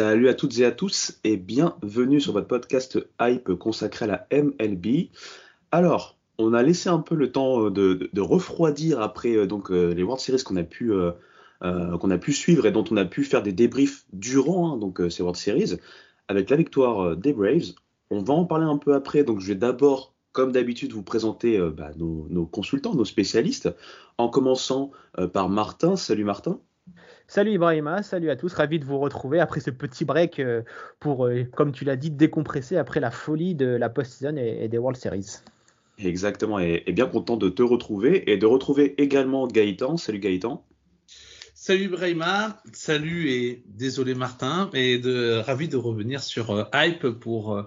Salut à toutes et à tous et bienvenue sur votre podcast Hype consacré à la MLB. Alors, on a laissé un peu le temps euh, de, refroidir après euh, donc euh, les World Series qu'on a pu qu'on a pu suivre et dont on a pu faire des débriefs durant hein, donc ces World Series avec la victoire des Braves. On va en parler un peu après. Donc, je vais d'abord, comme d'habitude, vous présenter bah, nos, consultants, nos spécialistes, en commençant par Martin. Salut Martin. Salut Ibrahima, salut à tous, ravi de vous retrouver après ce petit break euh, pour, euh, comme tu l'as dit, décompresser après la folie de la post-season et, et des World Series. Exactement, et, et bien content de te retrouver et de retrouver également Gaëtan. Salut Gaëtan. Salut Brahima, salut et désolé Martin, et de, ravi de revenir sur euh, Hype pour euh,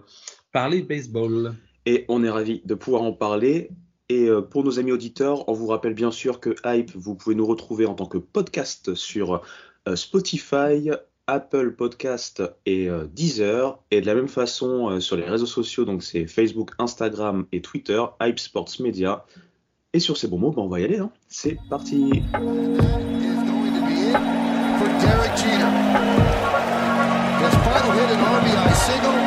parler baseball. Et on est ravi de pouvoir en parler. Et euh, pour nos amis auditeurs, on vous rappelle bien sûr que Hype, vous pouvez nous retrouver en tant que podcast sur euh, Spotify, Apple Podcast et euh, Deezer. Et de la même façon sur les réseaux sociaux, donc c'est Facebook, Instagram et Twitter, Hype Sports Media. Et sur ces bons mots, ben, on va y aller. hein. C'est parti. final hit RBI single.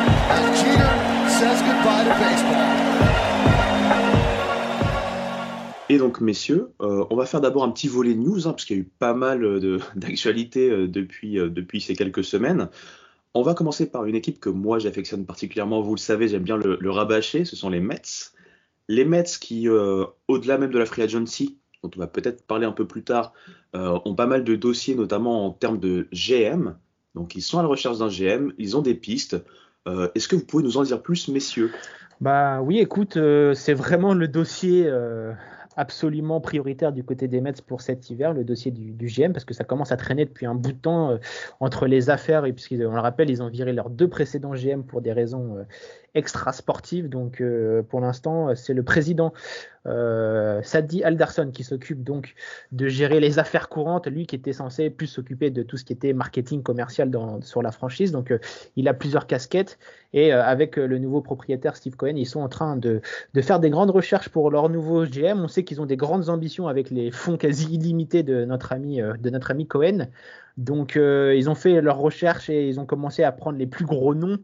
Et donc, messieurs, euh, on va faire d'abord un petit volet news, hein, parce qu'il y a eu pas mal de- d'actualités euh, depuis, euh, depuis ces quelques semaines. On va commencer par une équipe que moi j'affectionne particulièrement, vous le savez, j'aime bien le, le rabâcher, ce sont les Mets. Les Mets qui, euh, au-delà même de la free agency, dont on va peut-être parler un peu plus tard, euh, ont pas mal de dossiers, notamment en termes de GM. Donc ils sont à la recherche d'un GM, ils ont des pistes. Euh, Est-ce que vous pouvez nous en dire plus, messieurs? Bah oui, écoute, euh, c'est vraiment le dossier euh, absolument prioritaire du côté des Mets pour cet hiver, le dossier du, GM, parce que ça commence à traîner depuis un bout de temps euh, entre les affaires, et puisqu'on le rappelle, ils ont viré leurs deux précédents GM pour des raisons euh, extra-sportives. Donc euh, pour l'instant, euh, c'est le président euh, Sadi Alderson qui s'occupe donc de gérer les affaires courantes, lui qui était censé plus s'occuper de tout ce qui était marketing commercial sur la franchise. Donc euh, il a plusieurs casquettes et avec le nouveau propriétaire Steve Cohen, ils sont en train de, de faire des grandes recherches pour leur nouveau GM. On sait qu'ils ont des grandes ambitions avec les fonds quasi illimités de notre ami, de notre ami Cohen. Donc ils ont fait leurs recherches et ils ont commencé à prendre les plus gros noms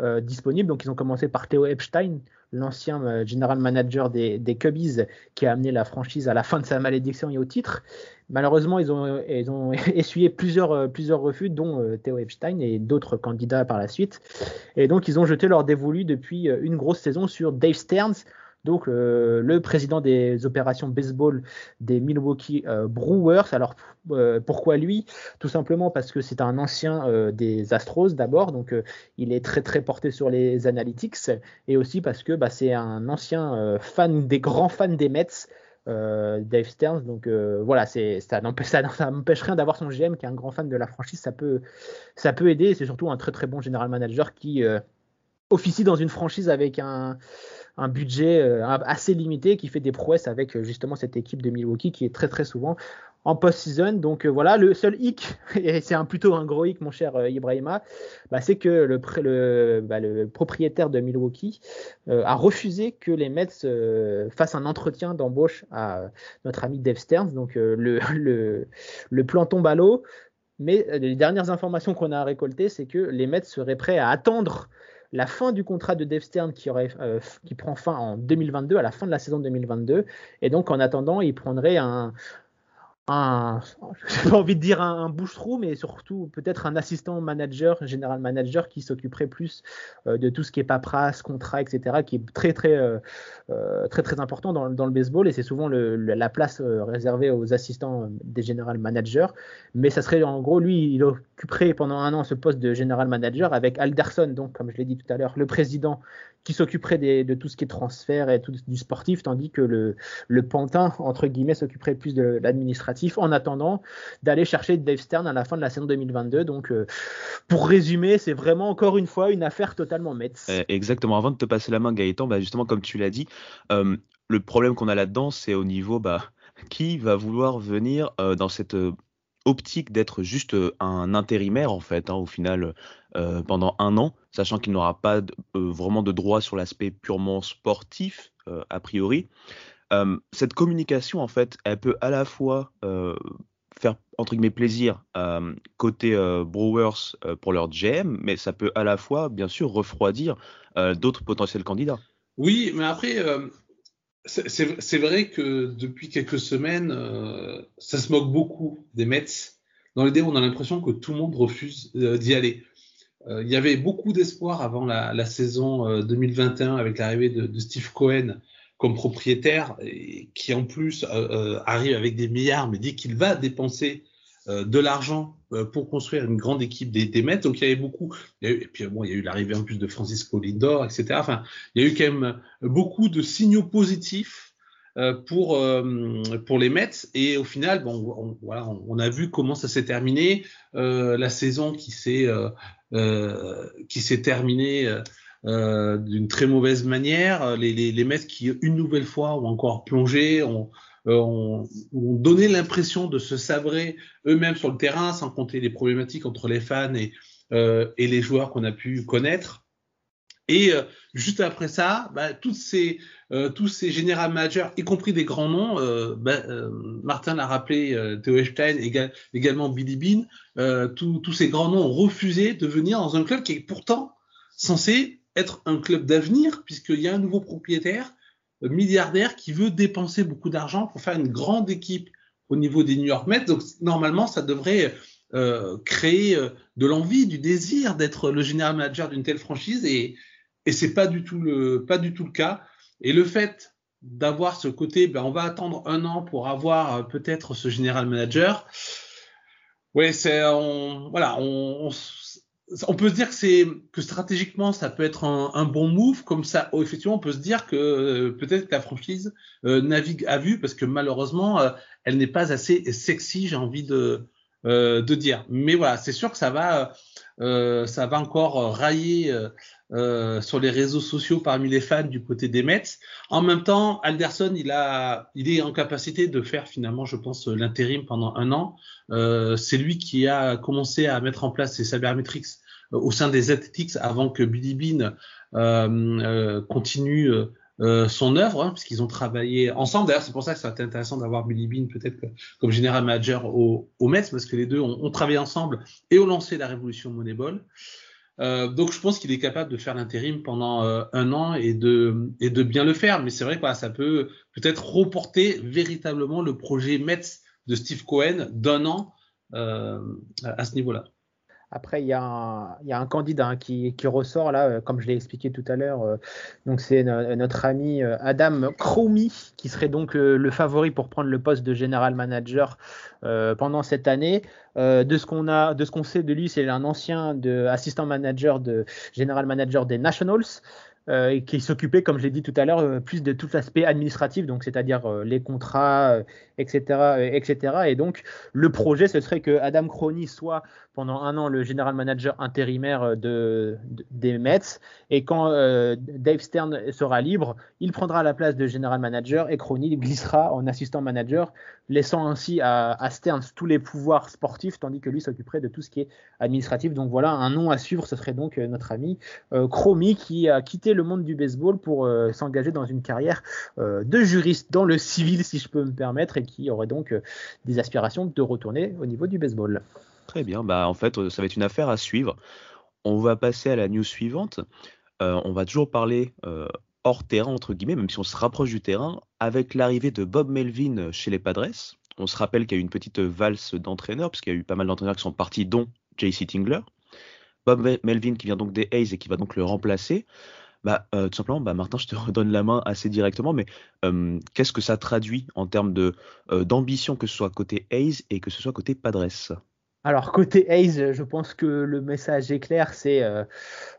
euh, disponibles. Donc ils ont commencé par Theo Epstein, l'ancien euh, general manager des, Cubbies, qui a amené la franchise à la fin de sa malédiction et au titre. Malheureusement, ils ont, ont essuyé plusieurs, euh, plusieurs refus, dont euh, Theo Epstein et d'autres candidats par la suite. Et donc, ils ont jeté leur dévolu depuis euh, une grosse saison sur Dave Stearns, donc euh, le président des opérations baseball des Milwaukee euh, Brewers. Alors, euh, pourquoi lui? Tout simplement parce que c'est un ancien des Astros d'abord, donc il est très très porté sur les analytics, et aussi parce que bah, c'est un ancien fan des grands fans des Mets. Dave Stearns, donc voilà, ça n'empêche rien d'avoir son GM qui est un grand fan de la franchise, ça peut ça peut aider. C'est surtout un très très bon general manager qui officie dans une franchise avec un, un budget euh, assez limité, qui fait des prouesses avec euh, justement cette équipe de Milwaukee qui est très très souvent en post-season. Donc euh, voilà, le seul hic, et c'est un, plutôt un gros hic, mon cher Ibrahima, bah, c'est que le, bah, le propriétaire de Milwaukee a refusé que les Mets fassent un entretien d'embauche à notre ami Dave Stearns. Donc le, le, le plan tombe à l'eau. Mais les dernières informations qu'on a récoltées, c'est que les Mets seraient prêts à attendre la fin du contrat de Dave Stern qui, euh, qui prend fin en 2022, à la fin de la saison 2022. Et donc, en attendant, il prendrait un, un, j'ai pas envie de dire un, bouche-trou, mais surtout peut-être un assistant manager, général manager, qui s'occuperait plus euh, de tout ce qui est paperasse, contrat, etc., qui est très très euh, euh, très très important dans, dans, le baseball et c'est souvent le, la place réservée aux assistants des général managers. Mais ça serait en gros lui, il occuperait pendant un an ce poste de général manager avec Alderson, donc comme je l'ai dit tout à l'heure, le président qui s'occuperait de tout ce qui est transfert et tout du sportif, tandis que le, le pantin, entre guillemets, s'occuperait plus de en attendant d'aller chercher Dave Stern à la fin de la saison 2022. Donc, euh, pour résumer, c'est vraiment encore une fois une affaire totalement Mets. Eh, exactement. Avant de te passer la main, Gaëtan, bah justement, comme tu l'as dit, euh, le problème qu'on a là-dedans, c'est au niveau, bah, qui va vouloir venir euh, dans cette optique d'être juste un intérimaire en fait hein, au final pendant un an, sachant qu'il n'aura pas vraiment de droit sur l'aspect purement sportif a priori. Cette communication en fait, elle peut à la fois faire entre guillemets plaisir côté Brewers pour leur GM, mais ça peut à la fois bien sûr refroidir d'autres potentiels candidats. Oui, mais après, c'est vrai que depuis quelques semaines, euh, ça se moque beaucoup des Mets. Dans l'idée, on a l'impression que tout le monde refuse euh, d'y aller. Euh, il y avait beaucoup d'espoir avant la, saison 2021 avec l'arrivée de, Steve Cohen comme propriétaire, et qui en plus arrive avec des milliards, mais dit qu'il va dépenser euh, de l'argent euh, pour construire une grande équipe des, Mets. Donc il y avait beaucoup. et puis bon, il y a eu l'arrivée en plus de Francisco Lindor, etc. Enfin, il y a eu quand même beaucoup de signaux positifs euh, pour pour les Mets. Et au final, bon, on, voilà, on, a vu comment ça s'est terminé. la saison qui s'est qui s'est terminée. D'une très mauvaise manière, les, les, les Mets qui une nouvelle fois ont encore plongé, ont, euh, ont, donné l'impression de se sabrer eux-mêmes sur le terrain, sans compter les problématiques entre les fans et, euh, et les joueurs qu'on a pu connaître. Et euh, juste après ça, bah, toutes ces, euh, tous ces général managers, y compris des grands noms, euh, bah, Martin l'a rappelé, Theo Epstein, également Billy Bean, tous ces grands noms ont refusé de venir dans un club qui est pourtant censé être un club d'avenir, puisqu'il y a un nouveau propriétaire milliardaire qui veut dépenser beaucoup d'argent pour faire une grande équipe au niveau des New York Mets. Donc normalement, ça devrait euh, créer euh, de l'envie, du désir d'être le général manager d'une telle franchise et c'est pas du tout le pas du tout le cas. Et le fait d'avoir ce côté, ben on va attendre un an pour avoir euh, peut-être ce général manager. Ouais, c'est voilà, on, on on peut se dire que c'est que stratégiquement ça peut être un, bon move comme ça oh, effectivement on peut se dire que euh, peut-être la franchise euh, navigue à vue parce que malheureusement euh, elle n'est pas assez sexy j'ai envie de de dire. Mais voilà c'est sûr que ça va ça va encore railler sur les réseaux sociaux parmi les fans du côté des Mets. En même temps Alderson il a il est en capacité de faire finalement je pense l'intérim pendant un an. C'est lui qui a commencé à mettre en place ses sabermetrics au sein des Athletics avant que Billy Bean euh, euh, continue euh, son œuvre, hein, puisqu'ils ont travaillé ensemble. D'ailleurs, c'est pour ça que c'est intéressant d'avoir Billy Bean peut-être comme général manager au, au Mets, parce que les deux ont, travaillé ensemble et ont lancé la révolution Moneyball. Donc je pense qu'il est capable de faire l'intérim pendant un an et de, et de bien le faire. Mais c'est vrai que ça peut peut-être reporter véritablement le projet Mets de Steve Cohen d'un an à ce niveau-là. Après, il y, a un, candidat qui, ressort là, euh, comme je l'ai expliqué tout à l'heure. Euh, donc, c'est notre ami euh, Adam Cromie qui serait donc le favori pour prendre le poste de general manager pendant cette année. de ce qu'on a, de ce qu'on sait de lui, c'est un ancien assistant manager de general manager des Nationals. Euh, qui s'occupait, comme je l'ai dit tout à l'heure, euh, plus de tout l'aspect administratif, donc c'est-à-dire euh, les contrats, etc., etc. Et donc le projet, ce serait que Adam Crony soit pendant un an le général manager intérimaire de, des Mets, et quand Dave Stern sera libre, il prendra la place de général manager et Crony glissera en assistant manager, laissant ainsi à, à Stern tous les pouvoirs sportifs, tandis que lui s'occuperait de tout ce qui est administratif. Donc voilà, un nom à suivre, ce serait donc notre ami Crony qui a quitté le monde du baseball pour euh, s'engager dans une carrière euh, de juriste dans le civil, si je peux me permettre, et qui aurait donc euh, des aspirations de retourner au niveau du baseball. Très bien, bah en fait, ça va être une affaire à suivre. On va passer à la news suivante. on va toujours parler hors terrain, entre guillemets, même si on se rapproche du terrain, avec l'arrivée de Bob Melvin chez les Padres. on se rappelle qu'il y a eu une petite valse d'entraîneurs, parce qu'il y a eu pas mal d'entraîneurs qui sont partis, dont JC Tingler. Bob Melvin qui vient donc des Hayes et qui va donc le remplacer. Bah, euh, tout simplement, bah, Martin, je te redonne la main assez directement, mais euh, qu'est-ce que ça traduit en termes euh, d'ambition, que ce soit côté Hayes et que ce soit côté Padres? Alors côté Hayes, je pense que le message est clair, c'est euh,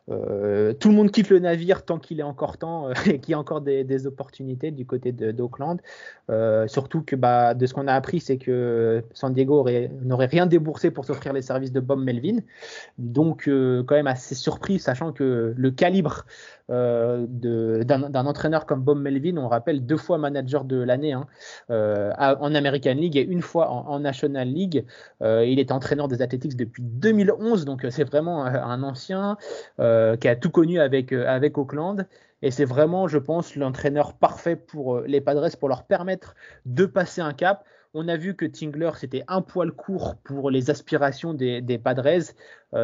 euh, tout le monde quitte le navire tant qu'il est encore temps euh, et qu'il y a encore des, opportunités du côté d'Auckland. surtout que bah, de ce qu'on a appris, c'est que San Diego n'aurait rien déboursé pour s'offrir les services de Bob Melvin. Donc quand même assez surpris, sachant que le calibre d'un entraîneur comme Bob Melvin, on rappelle deux fois manager de l'année hein, en American League et une fois en, National League. il est entraîneur des Athletics depuis 2011, donc euh, c'est vraiment euh, un ancien euh, qui a tout connu avec, avec Auckland. Et c'est vraiment, je pense, l'entraîneur parfait pour les Padres pour leur permettre de passer un cap. On a vu que Tingler, c'était un poil court pour les aspirations des, Padres.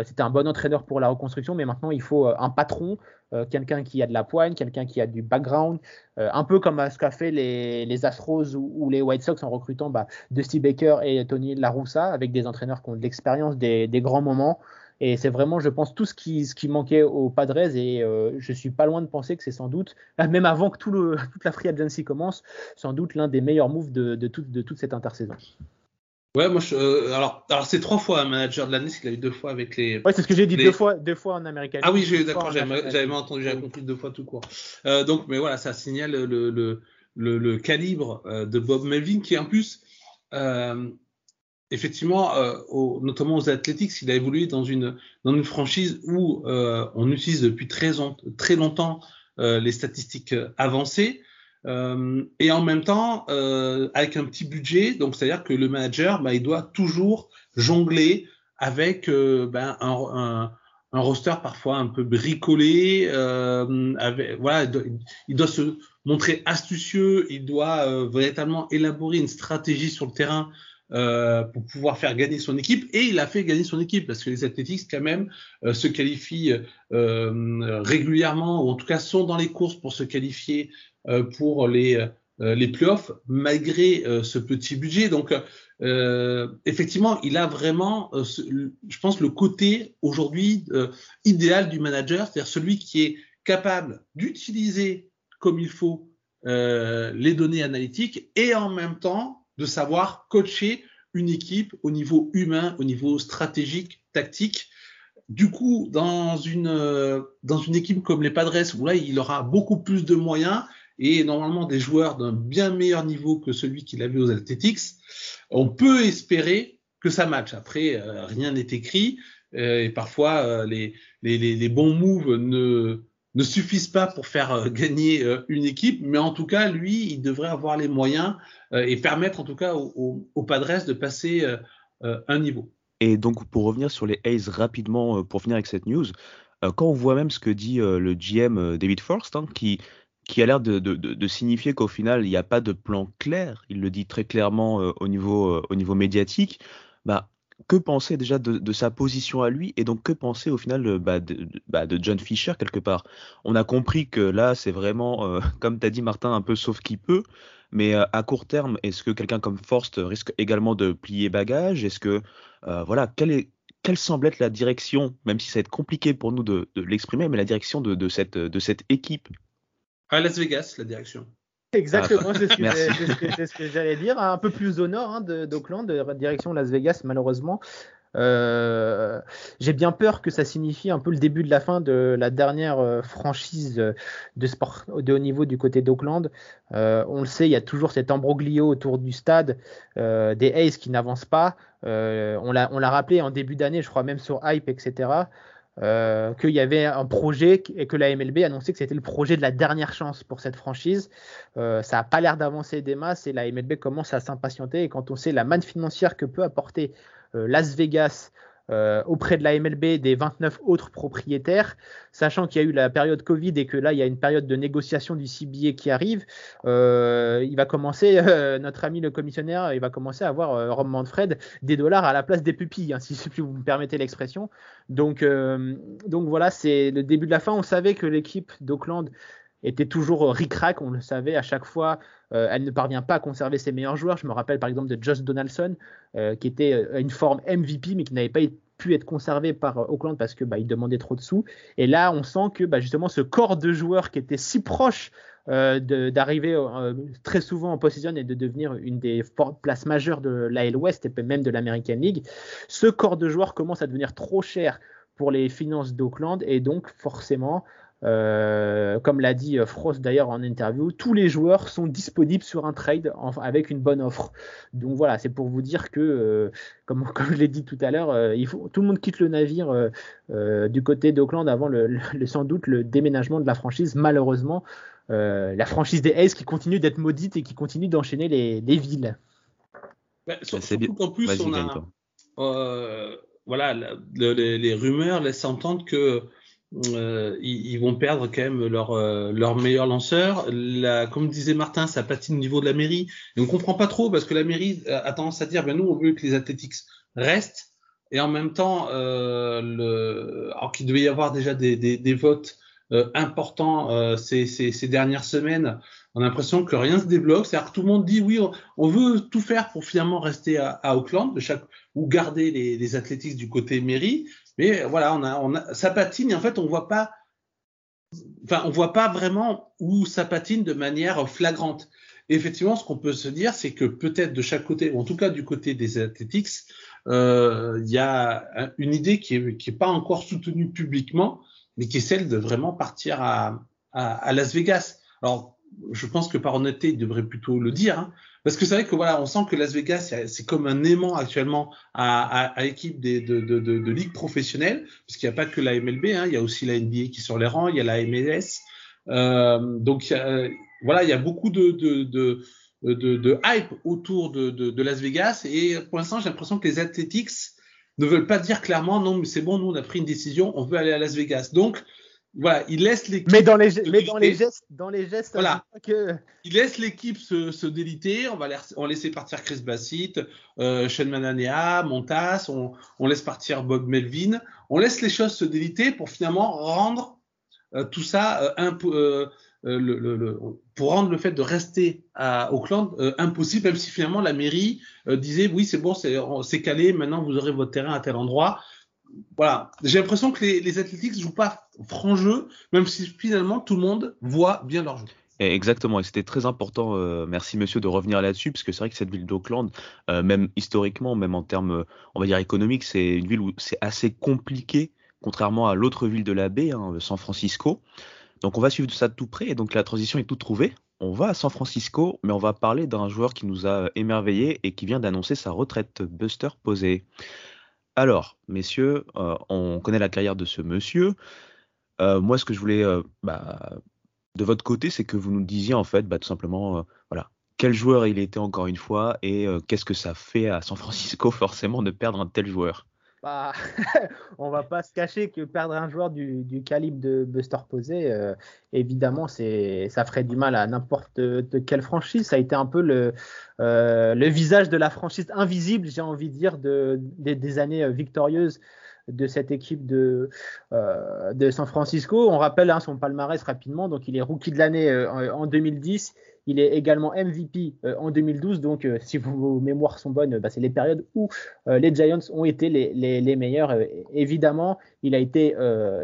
c'était un bon entraîneur pour la reconstruction, mais maintenant, il faut un patron, quelqu'un qui a de la poigne, quelqu'un qui a du background, un peu comme ce qu'a fait les, les Astros ou, les White Sox en recrutant bah, Dusty Baker et Tony La Russa, avec des entraîneurs qui ont de l'expérience des, grands moments. Et c'est vraiment, je pense, tout ce qui, ce qui manquait aux Padres. Et euh, je suis pas loin de penser que c'est sans doute, même avant que tout le, toute la free agency commence, sans doute l'un des meilleurs moves de, de, de toute cette intersaison. Ouais, moi, je, euh, alors, alors c'est trois fois un manager de l'année, c'est qu'il a eu deux fois avec les. Ouais, c'est ce que j'ai dit deux fois, deux fois en américain. Ah oui, d'accord, j'avais mal entendu, j'avais compris deux fois tout court. Euh, donc, mais voilà, ça signale le, le, le, le calibre euh, de Bob Melvin, qui en plus, euh, effectivement, euh, au, notamment aux Athletics, il a évolué dans une dans une franchise où on utilise depuis très, très longtemps les statistiques avancées. Euh, et en même temps, euh, avec un petit budget, donc c'est-à-dire que le manager, bah, il doit toujours jongler avec euh, ben, un, un, un, roster parfois un peu bricolé. Euh, avec, voilà, il doit, se montrer astucieux, il doit véritablement élaborer une stratégie sur le terrain euh, pour pouvoir faire gagner son équipe et il a fait gagner son équipe parce que les Athletics quand même euh, se qualifient euh, régulièrement ou en tout cas sont dans les courses pour se qualifier euh, pour les euh, les playoffs malgré euh, ce petit budget. Donc effectivement, il a vraiment, je pense, le côté aujourd'hui idéal du manager, c'est-à-dire celui qui est capable d'utiliser comme il faut les données analytiques et en même temps de savoir coacher une équipe au niveau humain, au niveau stratégique, tactique. Du coup, dans une, dans une équipe comme les Padres, où là, il aura beaucoup plus de moyens, et normalement des joueurs d'un bien meilleur niveau que celui qu'il avait aux Athletics, on peut espérer que ça matche. Après, euh, rien n'est écrit euh, et parfois euh, les, les, les, bons moves ne, ne suffisent pas pour faire gagner une équipe, mais en tout cas, lui, il devrait avoir les moyens et permettre en tout cas aux, aux Padres de passer un niveau. Et donc, pour revenir sur les A's rapidement, pour finir avec cette news, quand on voit même ce que dit le GM David Forst, hein, qui qui a l'air de, de, de, signifier qu'au final, il n'y a pas de plan clair. Il le dit très clairement euh, au, niveau, euh, au niveau médiatique. Bah, que penser déjà de, sa position à lui et donc que penser au final euh, bah, bah, de, John Fisher quelque part On a compris que là, c'est vraiment, comme tu as dit Martin, un peu sauf qui peut. Mais à court terme, est-ce que quelqu'un comme Forst risque également de plier bagage? Est-ce que, voilà, quelle semble être la direction, même si ça va être compliqué pour nous de, l'exprimer, mais la direction de, cette, de cette équipe? À Las Vegas, la direction. Exactement, c'est ce que, j'allais dire. Un peu plus au nord hein, d'Auckland, direction Las Vegas, malheureusement. Euh, j'ai bien peur que ça signifie un peu le début de la fin de la dernière euh, franchise de sport de haut niveau du côté d'Auckland. Euh, on le sait, il y a toujours cet embroglio autour du stade, des Aces qui n'avancent pas. on l'a rappelé en début d'année, je crois même sur Hype, etc. Euh, qu'il y avait un projet et que la MLB annonçait que c'était le projet de la dernière chance pour cette franchise. Euh, ça n'a pas l'air d'avancer des masses et la MLB commence à s'impatienter. Et quand on sait la manne financière que peut apporter euh, Las Vegas euh, auprès de la MLB des 29 autres propriétaires, sachant qu'il y a eu la période Covid et que là il y a une période de négociation du CBA qui arrive, euh, il va commencer, euh, notre ami le commissionnaire, il va commencer à avoir euh, Rob Manfred des dollars à la place des pupilles, hein, si, vous me permettez l'expression. Donc, donc voilà, c'est le début de la fin. On savait que l'équipe d'Auckland était toujours ric-rac, on le savait à chaque fois. elle ne parvient pas à conserver ses meilleurs joueurs. Je me rappelle par exemple de Josh Donaldson, qui était à une forme MVP, mais qui n'avait pas pu être conservé par Auckland parce que bah, il demandait trop de sous. Et là, on sent que bah, justement ce corps de joueurs qui était si proche euh, d'arriver euh, très souvent en post et de devenir une des places majeures de l'AL West et même de l'American League, ce corps de joueurs commence à devenir trop cher pour les finances d'Auckland et donc forcément euh, comme l'a dit Frost d'ailleurs en interview, tous les joueurs sont disponibles sur un trade avec une bonne offre. Donc voilà, c'est pour vous dire que, comme, comme, je l'ai dit tout à l'heure, il faut tout le monde quitte le navire du côté d'Auckland avant le, sans doute le déménagement de la franchise, malheureusement. Euh, la franchise des Aces qui continue d'être maudite et qui continue d'enchaîner les, villes. Bah, surtout qu'en plus, on a, euh, voilà, les, rumeurs laissent entendre que euh, ils, vont perdre quand même leur, leur meilleur lanceur. La, comme disait Martin, ça patine au niveau de la mairie. Et on comprend pas trop parce que la mairie a tendance à dire, ben nous, on veut que les Athletics restent. Et en même temps, le, alors qu'il devait y avoir déjà des, votes euh, important euh, ces, dernières semaines. On a l'impression que rien se débloque. C'est-à-dire que tout le monde dit oui, on, veut tout faire pour finalement rester à, Auckland ou garder les, les athlétiques du côté mairie. Mais voilà, on a, on a, ça patine et en fait, on voit pas, enfin, on voit pas vraiment où ça patine de manière flagrante. Effectivement, ce qu'on peut se dire, c'est que peut-être de chaque côté, ou en tout cas du côté des Athletics, euh, il y a une idée qui est, qui est pas encore soutenue publiquement, mais qui est celle de vraiment partir à, à, à Las Vegas. Alors, je pense que par honnêteté, il devrait plutôt le dire, hein, parce que c'est vrai que voilà, on sent que Las Vegas, c'est comme un aimant actuellement à, à, l'équipe de, de, de, ligues professionnelles, parce qu'il n'y a pas que la MLB, hein, il y a aussi la NBA qui est sur les rangs, il y a la MLS. Euh, donc voilà, il y a beaucoup de, de, hype autour de Las Vegas, et pour l'instant, j'ai l'impression que les Athletics ne veulent pas dire clairement non, mais c'est bon, nous on a pris une décision, on veut aller à Las Vegas. Donc voilà, il laisse l'équipe. Mais dans les, mais dans les gestes, dans les gestes, voilà. Que... Il laisse l'équipe se, se, déliter. On va on laisser partir Chris Bassett, euh, Sean Mananea, Montas. On, on, laisse partir Bob Melvin. On laisse les choses se déliter pour finalement rendre euh, tout ça euh. Euh, euh, le, le, pour rendre le fait de rester à Auckland impossible, même si finalement la mairie disait oui c'est bon c'est calé, maintenant vous aurez votre terrain à tel endroit. Voilà, j'ai l'impression que les, les Athletics jouent pas franc jeu, même si finalement tout le monde voit bien leur jeu. Exactement, et c'était très important, euh, merci monsieur, de revenir là-dessus, parce que c'est vrai que cette ville d'Auckland, euh, même historiquement, même en termes, on va dire, économiques, c'est une ville où c'est assez compliqué, contrairement à l'autre ville de la baie, hein, San Francisco. Donc on va suivre ça de tout près. Et donc la transition est toute trouvée. On va à San Francisco, mais on va parler d'un joueur qui nous a émerveillé et qui vient d'annoncer sa retraite, Buster Posey. Alors, messieurs, euh, on connaît la carrière de ce monsieur. Euh, moi, ce que je voulais, euh, bah, de votre côté, c'est que vous nous disiez en fait, bah, tout simplement, voilà, quel joueur il était encore une fois et qu'est-ce que ça fait à San Francisco forcément de perdre un tel joueur? Bah, on va pas se cacher que perdre un joueur du, calibre de Buster Posey, euh, évidemment, ça ferait du mal à n'importe quelle franchise. Ça a été un peu le, euh, le visage de la franchise invisible, j'ai envie de dire, de, des années euh, victorieuses de cette équipe de, de San Francisco. On rappelle hein, son palmarès rapidement. Donc, il est rookie de l'année en 2010. Il est également MVP euh, en 2012, donc euh, si vos mémoires sont bonnes, bah, c'est les périodes où euh, les Giants ont été les, meilleurs. évidemment, il a été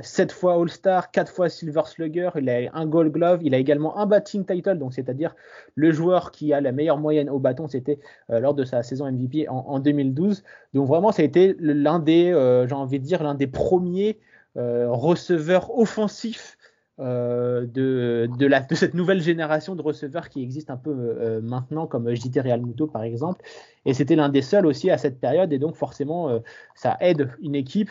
7 fois All-Star, 4 fois Silver Slugger, il a un Gold Glove, il a également un batting title, donc c'est-à-dire le joueur qui a la meilleure moyenne au bâton, c'était lors de sa saison MVP en, en 2012. Donc vraiment, ça a été l'un des, j'ai envie de dire, l'un des premiers receveurs offensifs euh, de, de, la, de, cette nouvelle génération de receveurs qui existe un peu euh, maintenant, comme JT Real Muto par exemple. Et c'était l'un des seuls aussi à cette période, et donc forcément, euh, ça aide une équipe,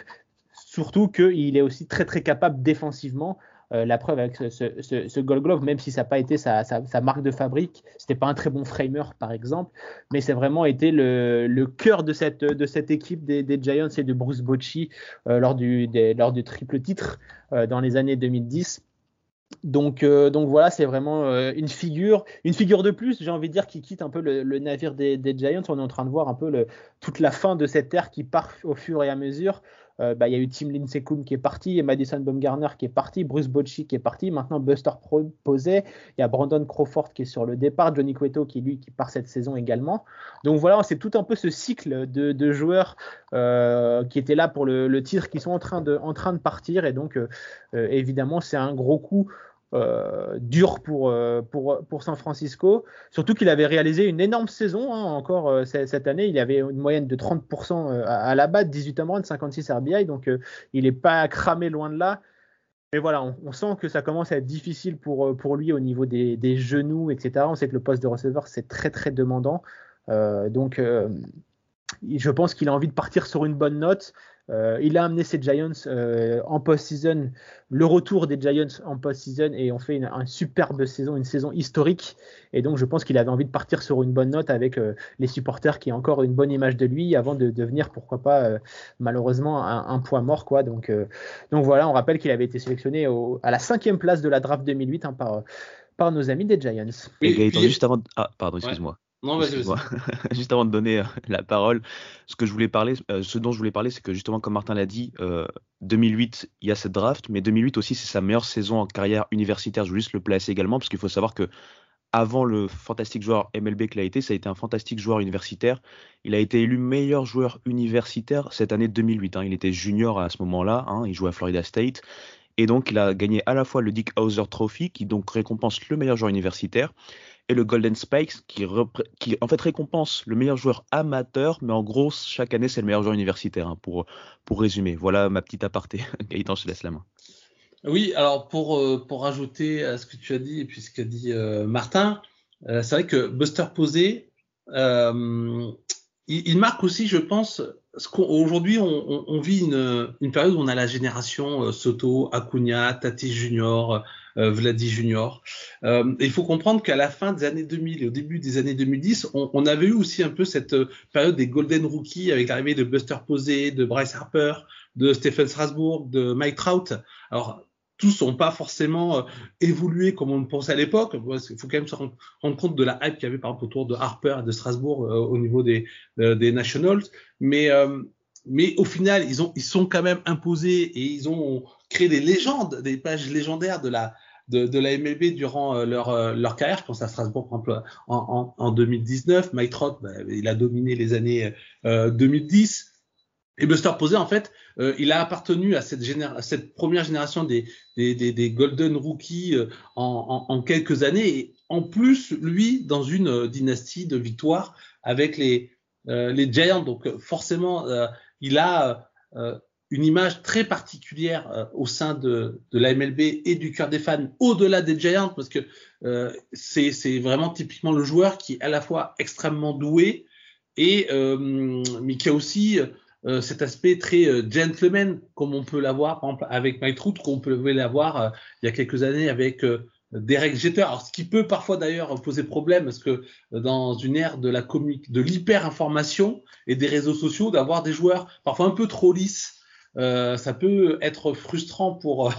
surtout qu'il est aussi très très capable défensivement. la preuve avec ce, ce, Gold Glove, même si ça n'a pas été sa, sa, marque de fabrique, c'était pas un très bon framer par exemple, mais c'est vraiment été le, le cœur de cette, de cette équipe des, Giants et de Bruce Bocci lors, du, lors du triple titre dans les années 2010. Donc, euh, donc voilà, c'est vraiment euh, une figure, une figure de plus, j'ai envie de dire, qui quitte un peu le, navire des, Giants. On est en train de voir un peu toute la fin de cette ère qui part au fur et à mesure. Euh, bah, il y a eu Tim Lincecum qui est parti, et Madison Baumgartner qui est parti, Bruce Bocci qui est parti, maintenant Buster Posey, il y a Brandon Crawford qui est sur le départ, Johnny Cueto qui lui qui part cette saison également. Donc voilà, c'est tout un peu ce cycle de, joueurs euh, qui étaient là pour le, titre qui sont en train de, en train de partir, et donc euh, évidemment c'est un gros coup euh, dur pour, euh, pour, pour San Francisco. Surtout qu'il avait réalisé une énorme saison hein, encore euh, cette année. Il avait une moyenne de 30% à, la batte, 18 home runs, 56 RBI. Donc il n'est pas cramé loin de là. Mais voilà, on, sent que ça commence à être difficile pour, pour lui au niveau des, des genoux, etc. On sait que le poste de receveur, c'est très très demandant. donc je pense qu'il a envie de partir sur une bonne note. Euh, il a amené ses Giants euh, en post-season, le retour des Giants en post-season et on fait une, superbe saison, une saison historique. Et donc je pense qu'il avait envie de partir sur une bonne note avec euh, les supporters qui ont encore une bonne image de lui avant de devenir, pourquoi pas, malheureusement un, point mort. Quoi. Donc, donc voilà, on rappelle qu'il avait été sélectionné à la cinquième place de la draft 2008 hein, par, par nos amis des Giants. Et, juste avant. Ah, pardon, excuse-moi. Non, Juste avant de donner euh, la parole, ce que je voulais parler, euh, ce dont je voulais parler, c'est que justement, comme Martin l'a dit, 2008, euh, il y a cette draft, mais 2008 aussi, c'est sa meilleure saison en carrière universitaire. Je veux juste le placer également, parce qu'il faut savoir que avant le fantastique joueur MLB qu'il a été, ça a été un fantastique joueur universitaire. Il a été élu meilleur joueur universitaire cette année 2008. Hein. Il était junior à ce moment-là, hein. il jouait à Florida State. Et donc, il a gagné à la fois le Dick Hauser Trophy, qui donc récompense le meilleur joueur universitaire, et le Golden Spikes qui, en fait récompense le meilleur joueur amateur, mais en gros chaque année c'est le meilleur joueur universitaire hein, pour, pour résumer. Voilà ma petite aparté. Gaëtan, je te laisse la main. Oui, alors pour, euh, pour rajouter à ce que tu as dit et puis ce qu'a dit euh, Martin, euh, c'est vrai que Buster Posé, il, marque aussi, je pense, aujourd'hui on, on, vit une, une, période où on a la génération Soto, Acuna, Tati Junior, euh, Vladi Junior. Euh, il faut comprendre qu'à la fin des années 2000 et au début des années 2010, on, avait eu aussi un peu cette euh, période des Golden Rookies avec l'arrivée de Buster Posey, de Bryce Harper, de Stephen Strasbourg, de Mike Trout. Alors tous n'ont pas forcément évolué comme on le pensait à l'époque. Il faut quand même se rendre, compte de la hype qu'il y avait par exemple autour de Harper et de Strasbourg au niveau des, Nationals. Mais mais au final, ils ont, ils sont quand même imposés et ils ont créé des légendes, des pages légendaires de la, de, de la MLB durant euh, leur, euh, leur carrière. Je pense à Strasbourg, par exemple, en, en, en 2019. Mike Trout, bah, il a dominé les années euh, 2010. Et Buster Posey, en fait, euh, il a appartenu à cette, à cette première génération des, des, des, des Golden Rookies en, en, quelques années. Et en plus, lui, dans une dynastie de victoires avec les, les Giants. Donc, forcément, il a une image très particulière euh, au sein de, de, la MLB et du cœur des fans au-delà des Giants parce que euh, c'est vraiment typiquement le joueur qui est à la fois extrêmement doué et euh, mais qui a aussi euh, cet aspect très gentleman comme on peut l'avoir par exemple avec Mike Trout qu'on peut l'avoir il y a quelques années avec Derek Jeter. Alors, ce qui peut parfois d'ailleurs poser problème, parce que dans une ère de la comique, de l'hyper-information et des réseaux sociaux, d'avoir des joueurs parfois un peu trop lisses euh, ça peut être frustrant pour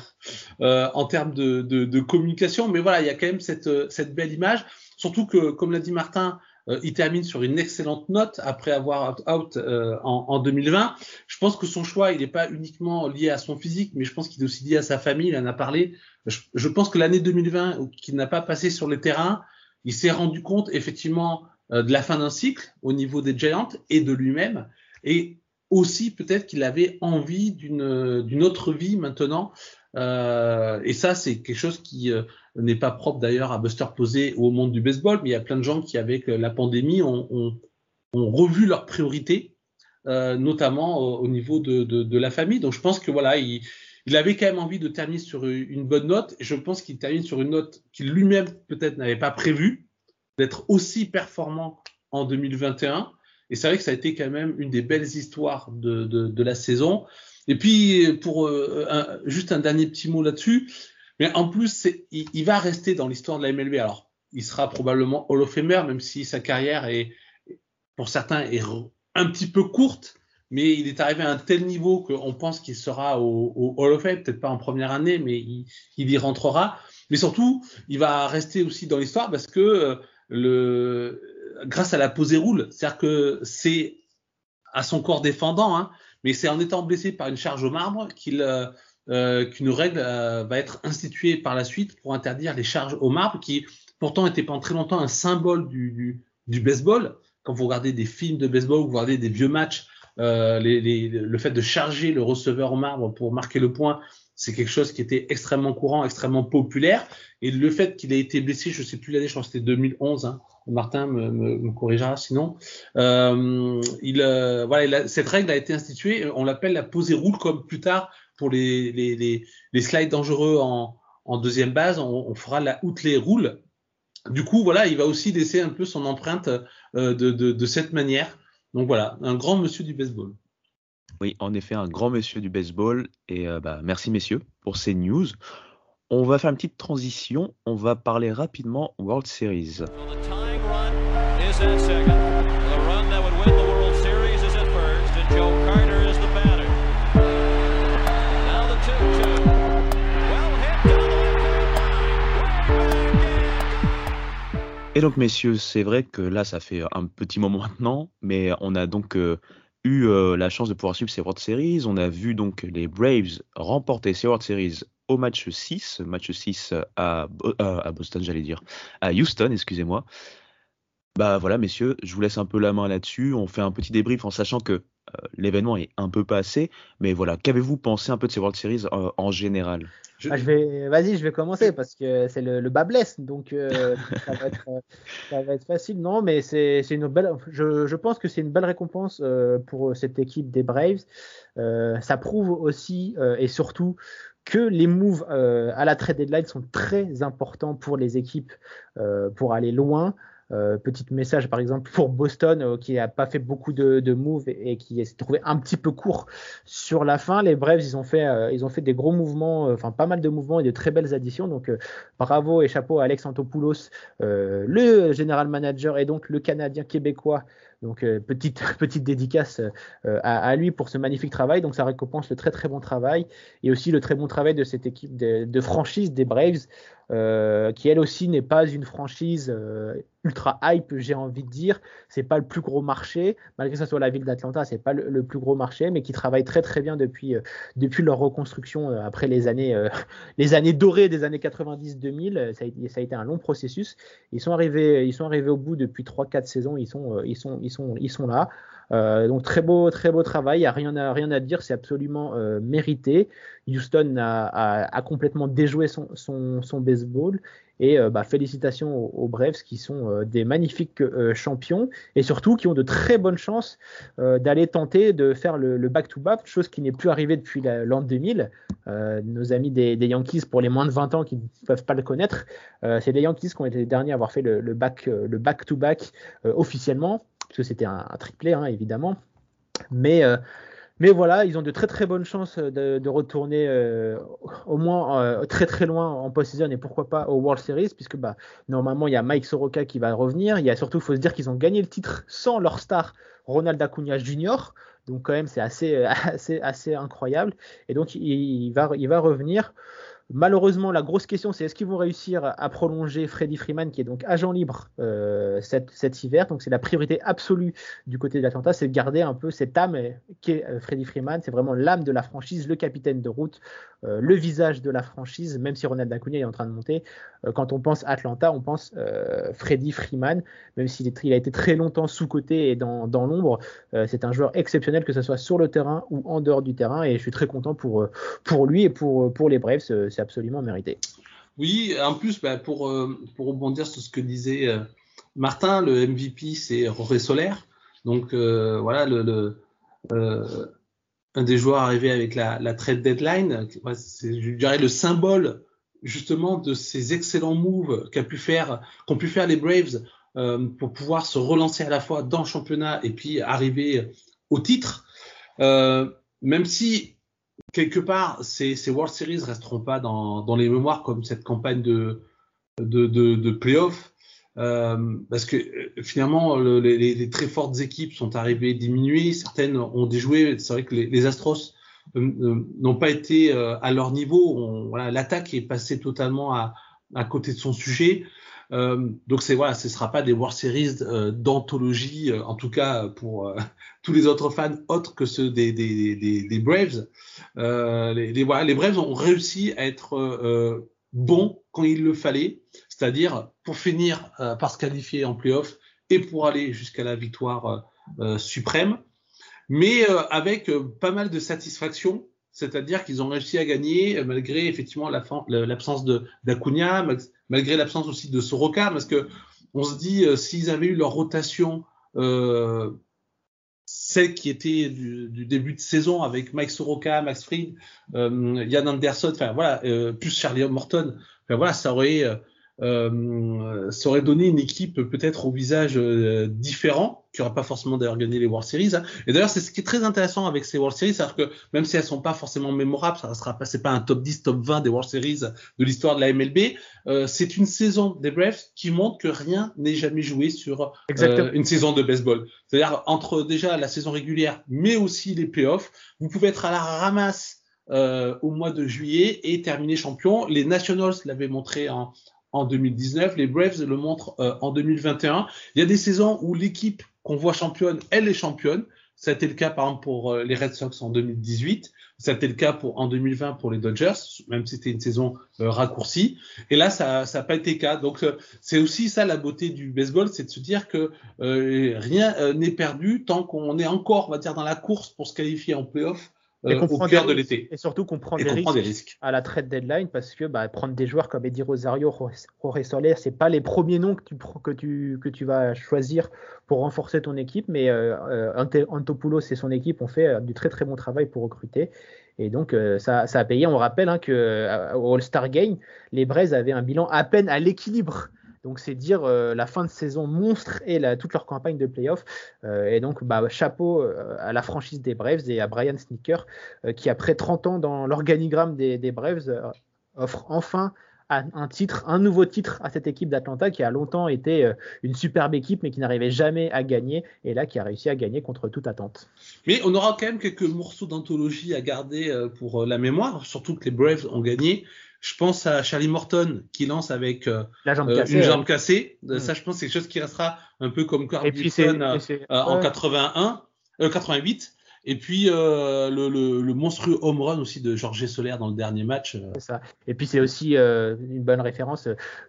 euh, en termes de, de, de, communication, mais voilà, il y a quand même cette, cette belle image. Surtout que, comme l'a dit Martin, euh, il termine sur une excellente note après avoir out, out euh, en, en, 2020. Je pense que son choix, il n'est pas uniquement lié à son physique, mais je pense qu'il est aussi lié à sa famille. Il en a parlé. Je, je pense que l'année 2020, qu'il n'a pas passé sur le terrain, il s'est rendu compte effectivement de la fin d'un cycle au niveau des Giants et de lui-même. Et aussi peut-être qu'il avait envie d'une autre vie maintenant. Euh, et ça, c'est quelque chose qui euh, n'est pas propre d'ailleurs à Buster Posey ou au monde du baseball, mais il y a plein de gens qui, avec la pandémie, ont, ont, revu leurs priorités, euh, notamment au, niveau de, de, la famille. Donc je pense que voilà, il, il avait quand même envie de terminer sur une bonne note. Je pense qu'il termine sur une note qu'il lui-même peut-être n'avait pas prévu d'être aussi performant en 2021. Et c'est vrai que ça a été quand même une des belles histoires de, de, la saison. Et puis, pour euh, juste un dernier petit mot là-dessus, mais en plus, il, va rester dans l'histoire de la MLB. Alors, il sera probablement Hall of Famer, même si sa carrière est, pour certains, est un petit peu courte, mais il est arrivé à un tel niveau qu'on pense qu'il sera au, au, Hall of Fame, peut-être pas en première année, mais il, il, y rentrera. Mais surtout, il va rester aussi dans l'histoire parce que euh, le grâce à la posée roule. C'est-à-dire que c'est à son corps défendant, hein, mais c'est en étant blessé par une charge au marbre qu'il euh, qu'une règle va être instituée par la suite pour interdire les charges au marbre, qui pourtant était pendant très longtemps un symbole du, baseball. Quand vous regardez des films de baseball, vous regardez des vieux matchs, euh, le fait de charger le receveur au marbre pour marquer le point, c'est quelque chose qui était extrêmement courant, extrêmement populaire. Et le fait qu'il ait été blessé, je sais plus l'année, je crois que c'était 2011. Hein, Martin me, me, me, corrigera sinon. Euh, il, euh, voilà, cette règle a été instituée. On l'appelle la posée roule, comme plus tard pour les, les, les, les slides dangereux en, en deuxième base, on, on fera la les roule. Du coup, voilà, il va aussi laisser un peu son empreinte euh, de, de, de cette manière. Donc voilà, un grand monsieur du baseball. Oui, en effet, un grand monsieur du baseball. Et euh, bah, merci, messieurs, pour ces news. On va faire une petite transition. On va parler rapidement World Series. Et donc, messieurs, c'est vrai que là, ça fait un petit moment maintenant, mais on a donc euh, eu euh, la chance de pouvoir suivre ces World Series. On a vu donc les Braves remporter ces World Series au match 6, match 6 à, euh, à Boston, j'allais dire, à Houston, excusez-moi. Bah voilà, messieurs, je vous laisse un peu la main là-dessus. On fait un petit débrief en sachant que l'événement est un peu passé, mais voilà, qu'avez-vous pensé un peu de ces World Series en général? Je... Ah, je vais, vas-y, je vais commencer parce que c'est le, le bas blesse, donc euh, ça, va être, ça, va être, facile. Non, mais c'est une belle. Je, je pense que c'est une belle récompense euh, pour cette équipe des Braves. Euh, ça prouve aussi et surtout que les moves à la trade deadline sont très importants pour les équipes pour aller loin. Euh, petit message par exemple pour Boston euh, qui n'a pas fait beaucoup de, de moves et, qui s'est trouvé un petit peu court sur la fin. Les Braves ils ont fait euh, ils ont fait des gros mouvements, enfin pas mal de mouvements et de très belles additions. Donc bravo et chapeau à Alex Antopoulos, le général manager et donc le Canadien québécois donc petite petite dédicace à, lui pour ce magnifique travail. Donc ça récompense le très très bon travail et aussi le très bon travail de cette équipe de franchise des Braves, euh, qui elle aussi n'est pas une franchise euh, ultra hype, j'ai envie de dire. C'est pas le plus gros marché, malgré que ce soit la ville d'Atlanta, c'est pas le, plus gros marché, mais qui travaille très très bien depuis depuis leur reconstruction après les années les années dorées des années 90-2000. Ça, ça, a été un long processus. Ils sont arrivés ils sont arrivés au bout depuis 3-4 saisons. Ils sont ils sont ils sont, ils sont là. Euh, donc très beau, très beau travail. Il n'y a rien à, rien à dire, c'est absolument euh, mérité. Houston a, a, a, complètement déjoué son, son, son baseball. Et euh, bah, félicitations aux, aux, Braves qui sont euh, des magnifiques euh, champions et surtout qui ont de très bonnes chances d'aller tenter de faire le back-to-back, -back, chose qui n'est plus arrivée depuis l'an 2000. nos amis des, des, Yankees, pour les moins de 20 ans qui ne peuvent pas le connaître, c'est les Yankees qui ont été les derniers à avoir fait le back-to-back -back, officiellement parce que c'était un, triplé, hein, évidemment. Mais, euh, mais voilà, ils ont de très très bonnes chances de, de retourner euh, au moins euh, très très loin en post-season et pourquoi pas au World Series, puisque bah, normalement il y a Mike Soroka qui va revenir. Il a surtout, il faut se dire qu'ils ont gagné le titre sans leur star Ronald Acuna Jr. Donc quand même c'est assez, incroyable. Et donc il va revenir. Malheureusement, la grosse question, c'est est-ce qu'ils vont réussir à prolonger Freddy Freeman, qui est donc agent libre euh, cet, hiver. Donc c'est la priorité absolue du côté de l'Atlanta, c'est de garder un peu cette âme qui est euh, Freddy Freeman. C'est vraiment l'âme de la franchise, le capitaine de route, euh, le visage de la franchise, même si Ronald Acuna est en train de monter. Quand on pense Atlanta, on pense Freddy Freeman, même s'il il a été très longtemps sous-côté et dans, dans l'ombre. c'est un joueur exceptionnel, que ce soit sur le terrain ou en dehors du terrain. Et je suis très content pour, pour lui et pour, pour les Braves. C'est absolument mérité. Oui, en plus, bah, pour, pour rebondir sur ce que disait Martin, le MVP, c'est Roré Solaire. Donc voilà, le, un des joueurs arrivés avec la, la trade deadline, c'est, je dirais, le symbole justement de ces excellents moves qu'ont pu faire les Braves euh, pour pouvoir se relancer à la fois dans le championnat et puis arriver au titre. Euh, même si quelque part ces, World Series resteront pas dans, les mémoires comme cette campagne de de, de, playoff, euh, parce que euh, finalement, le, les, très fortes équipes sont arrivées diminuées. Certaines ont déjoué. C'est vrai que les, Astros euh, n'ont pas été à leur niveau. L'attaque est passée totalement à, à côté de son sujet. Euh, donc c'est voilà, ce sera pas des World Series euh, d'anthologie, euh, en tout cas pour tous les autres fans autres que ceux des, Braves. Les, Braves ont réussi à être bons quand il le fallait, c'est-à-dire pour finir par se qualifier en playoff et pour aller jusqu'à la victoire suprême, mais avec pas mal de satisfaction c'est-à-dire qu'ils ont réussi à gagner malgré effectivement l'absence d'Acuna, malgré l'absence aussi de Soroka, parce que on se dit euh, s'ils avaient eu leur rotation euh, celle qui était du, début de saison avec Mike Soroka, Max Fried, euh, Yann Anderson, enfin euh, plus Charlie Morton, enfin voilà, ça aurait euh, ça aurait donné une équipe peut-être au visage euh, différent, qui n'aurait pas forcément d'ailleurs gagné les World Series. Hein. Et d'ailleurs, c'est ce qui est très intéressant avec ces World Series, c'est-à-dire que même si elles sont pas forcément mémorables, ça sera pas, c'est pas un top 10, top 20 des World Series de l'histoire de la MLB. Euh, c'est une saison des Braves qui montre que rien n'est jamais joué sur euh, une saison de baseball. C'est-à-dire entre déjà la saison régulière, mais aussi les playoffs, vous pouvez être à la ramasse euh, au mois de juillet et terminer champion. Les Nationals l'avaient montré en, en 2019. Les Braves le montrent euh, en 2021. Il y a des saisons où l'équipe qu'on voit championne, elle est championne. Ça a été le cas par exemple pour euh, les Red Sox en 2018. Ça a été le cas en 2020 pour les Dodgers, même si c'était une saison euh, raccourcie. Et là, ça n'a pas été le cas. Donc c'est aussi ça la beauté du baseball, c'est de se dire que rien n'est perdu tant qu'on est encore, on va dire, dans la course pour se qualifier en playoff euh, au cœur de l'été. Et surtout qu'on prend, des, risques à la trade deadline parce que bah, prendre des joueurs comme Eddie Rosario, Jorge Soler, c'est pas les premiers noms que tu, que, tu, que tu vas choisir pour renforcer ton équipe, mais euh, euh Antopoulos et son équipe ont fait euh, du très très bon travail pour recruter. Et donc ça, ça, a payé. On rappelle hein, que au All-Star Game, les Braves avaient un bilan à peine à l'équilibre donc c'est dire euh, la fin de saison monstre et toute leur campagne de playoff. Euh, et donc bah, chapeau euh, à la franchise des Braves et à Brian Sneaker qui après 30 ans dans l'organigramme des, des, Braves offre enfin un titre, un nouveau titre à cette équipe d'Atlanta qui a longtemps été une superbe équipe mais qui n'arrivait jamais à gagner et là qui a réussi à gagner contre toute attente. Mais on aura quand même quelques morceaux d'anthologie à garder pour la mémoire, surtout que les Braves ont gagné. Je pense à Charlie Morton qui lance avec euh, euh, une jambe cassée. Euh, ça, je pense, c'est quelque chose qui restera un peu comme Carl Gibson en 81, 88. Et puis euh, le, le, le, monstrueux home run aussi de Georges Solaire dans le dernier match. C'est ça. Et puis c'est aussi euh, une bonne référence,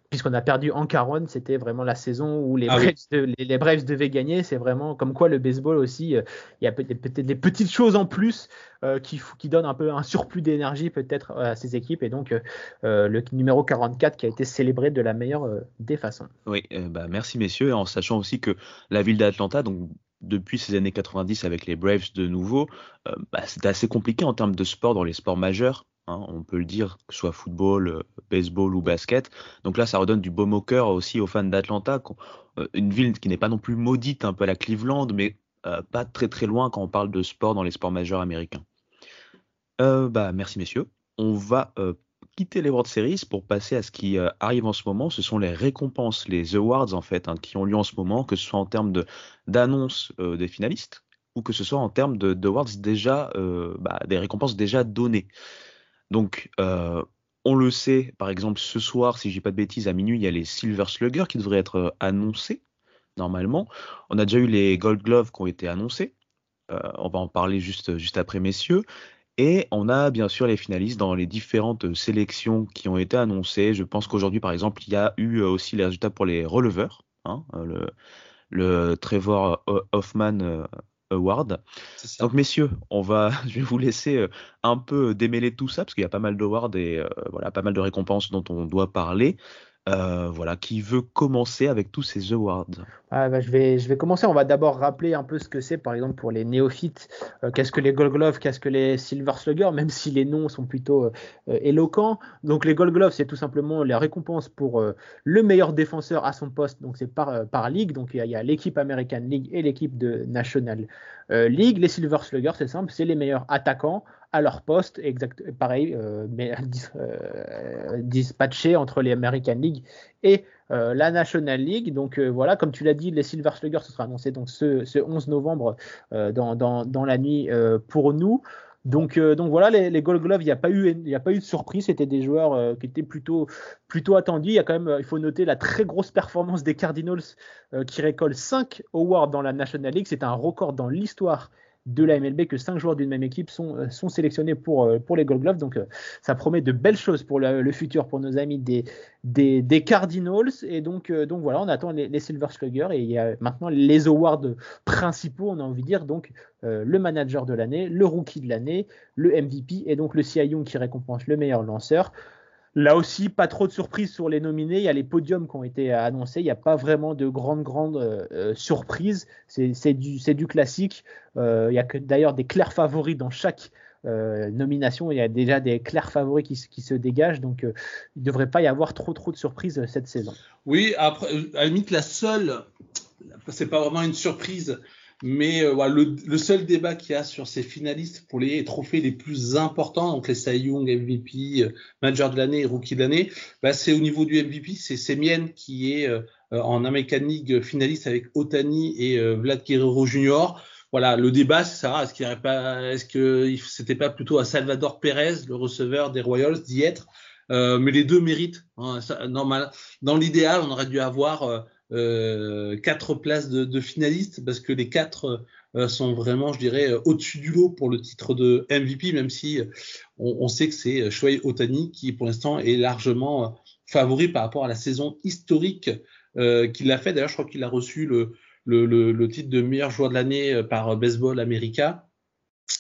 puisqu'on a perdu en Caron, c'était vraiment la saison où les, ah Braves, les, les, Braves, devaient gagner. C'est vraiment comme quoi le baseball aussi, il y a peut-être des petites choses en plus euh, qui, qui donnent un peu un surplus d'énergie peut-être à ces équipes. Et donc le numéro 44 qui a été célébré de la meilleure des façons. Oui, bah merci messieurs, en sachant aussi que la ville d'Atlanta, donc depuis ces années 90 avec les Braves de nouveau, euh, bah, c'était assez compliqué en termes de sport dans les sports majeurs. Hein, on peut le dire, que ce soit football, euh, baseball ou basket. Donc là, ça redonne du baume au cœur aussi aux fans d'Atlanta, euh, une ville qui n'est pas non plus maudite, un peu à la Cleveland, mais pas très très loin quand on parle de sport dans les sports majeurs américains. bah, merci messieurs. On va quitter les World Series pour passer à ce qui euh, arrive en ce moment. Ce sont les récompenses, les awards en fait, hein, qui ont lieu en ce moment, que ce soit en termes d'annonce euh, des finalistes ou que ce soit en termes d'awards déjà, euh, bah, des récompenses déjà données. Donc, on le sait, par exemple, ce soir, si dis pas de bêtises, à minuit, il y a les Silver Slugger qui devraient être annoncés normalement. On a déjà eu les Gold Gloves qui ont été annoncés. on va en parler juste, juste après, messieurs. Et on a bien sûr les finalistes dans les différentes sélections qui ont été annoncées. Je pense qu'aujourd'hui, par exemple, il y a eu aussi les résultats pour les releveurs, hein, le, le, Trevor Hoffman euh, Award. Donc messieurs, on va, je vais vous laisser euh, un peu démêler tout ça parce qu'il y a pas mal d'awards et euh, voilà pas mal de récompenses dont on doit parler. Euh, voilà, qui veut commencer avec tous ces awards ah, bah, je, vais, je vais commencer. On va d'abord rappeler un peu ce que c'est, par exemple, pour les néophytes. Euh, qu'est-ce que les Gold Gloves, qu'est-ce que les Silver Slugger, même si les noms sont plutôt euh, éloquents. Donc, les Gold Gloves, c'est tout simplement les récompenses pour le meilleur défenseur à son poste. Donc, c'est par, par ligue. Donc, il y a, l'équipe American League et l'équipe de National League. Les Silver Slugger, c'est simple, c'est les meilleurs attaquants à leur poste, exact, pareil, euh, mais euh, dispatchés entre les American League et euh, la National League. Donc voilà, comme tu l'as dit, les Silver Sluggers, ce sera annoncé donc ce, 11 novembre dans, la nuit pour nous. Donc, euh, voilà, les, Gold Gloves, il n'y a pas eu, de surprise. C'était des joueurs euh, qui étaient plutôt, attendus. Euh, il faut noter la très grosse performance des Cardinals qui récoltent 5 awards dans la National League. C'est un record dans l'histoire de la MLB que cinq joueurs d'une même équipe sont, euh, sont sélectionnés pour, euh, pour les Gold Gloves. Donc euh, ça promet de belles choses pour le, futur pour nos amis des, des, Cardinals. Et donc, donc voilà, on attend les, Silver Slugger et il y a maintenant les awards principaux, on a envie de dire. Donc le manager de l'année, le rookie de l'année, le MVP et donc le CI Young qui récompense le meilleur lanceur. Là aussi, pas trop de surprises sur les nominés. Il y a les podiums qui ont été annoncés. Il n'y a pas vraiment de grandes, grandes euh, surprises. C'est du, classique. Euh, il y a d'ailleurs des clairs favoris dans chaque euh, nomination. Il y a déjà des clairs favoris qui, se dégagent. Donc, il ne devrait pas y avoir trop, trop de surprises cette saison. Oui, à la limite, la seule, c'est pas vraiment une surprise, mais euh, voilà, le, le, seul débat qu'il y a sur ces finalistes pour les trophées les plus importants, donc les Cy Young, MVP, euh, Manager de l'année et Rookie de l'année, bah, c'est au niveau du MVP, c'est Semien qui est euh, en American League finaliste avec Otani et Vlad Guerrero Jr. Voilà, le débat, c'est ça. Est-ce qu'il pas, est-ce que c'était pas plutôt à Salvador Perez, le receveur des Royals, d'y être? Mais les deux méritent. Hein, ça, normal. Dans l'idéal, on aurait dû avoir euh, quatre places de, de, finalistes parce que les quatre euh, sont vraiment, je dirais, euh, au-dessus du lot pour le titre de MVP, même si on, sait que c'est Shohei Otani qui, pour l'instant, est largement favori par rapport à la saison historique qu'il a fait. D'ailleurs, je crois qu'il a reçu le, titre de meilleur joueur de l'année par Baseball America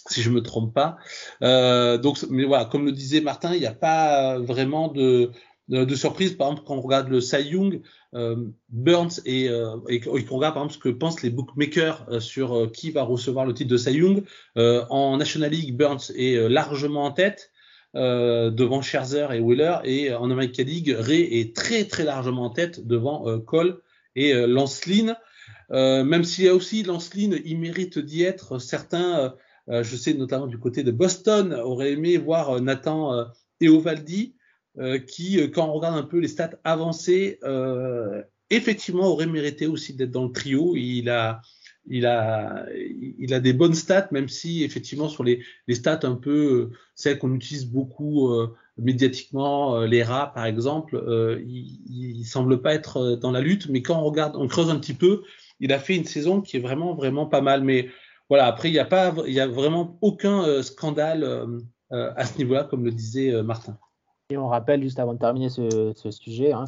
si je me trompe pas. Euh, donc, mais voilà, comme le disait Martin, il n'y a pas vraiment de, de, surprise. Par exemple, quand on regarde le Cy euh, Burns et, euh, et, regarde par exemple ce que pensent les bookmakers euh, sur euh, qui va recevoir le titre de Cy Young, en National League, Burns est largement en tête. devant Scherzer et Wheeler et en American League, Ray est très très largement en tête devant Cole et Lance Lynn. même s'il y a aussi Lance Lynn, il mérite d'y être. Certains, je sais notamment du côté de Boston, auraient aimé voir Nathan euh, qui, euh, quand on regarde un peu les stats avancées, euh, effectivement aurait mérité aussi d'être dans le trio. Il a, il a, il a des bonnes stats, même si effectivement sur les, les stats un peu celles qu'on utilise beaucoup médiatiquement, les rats par exemple, il, il, semble pas être dans la lutte. Mais quand on regarde, on creuse un petit peu, il a fait une saison qui est vraiment vraiment pas mal. Mais voilà, après il n'y a pas, il y a vraiment aucun scandale à ce niveau-là, comme le disait Martin. Et on rappelle, juste avant de terminer ce, sujet, hein,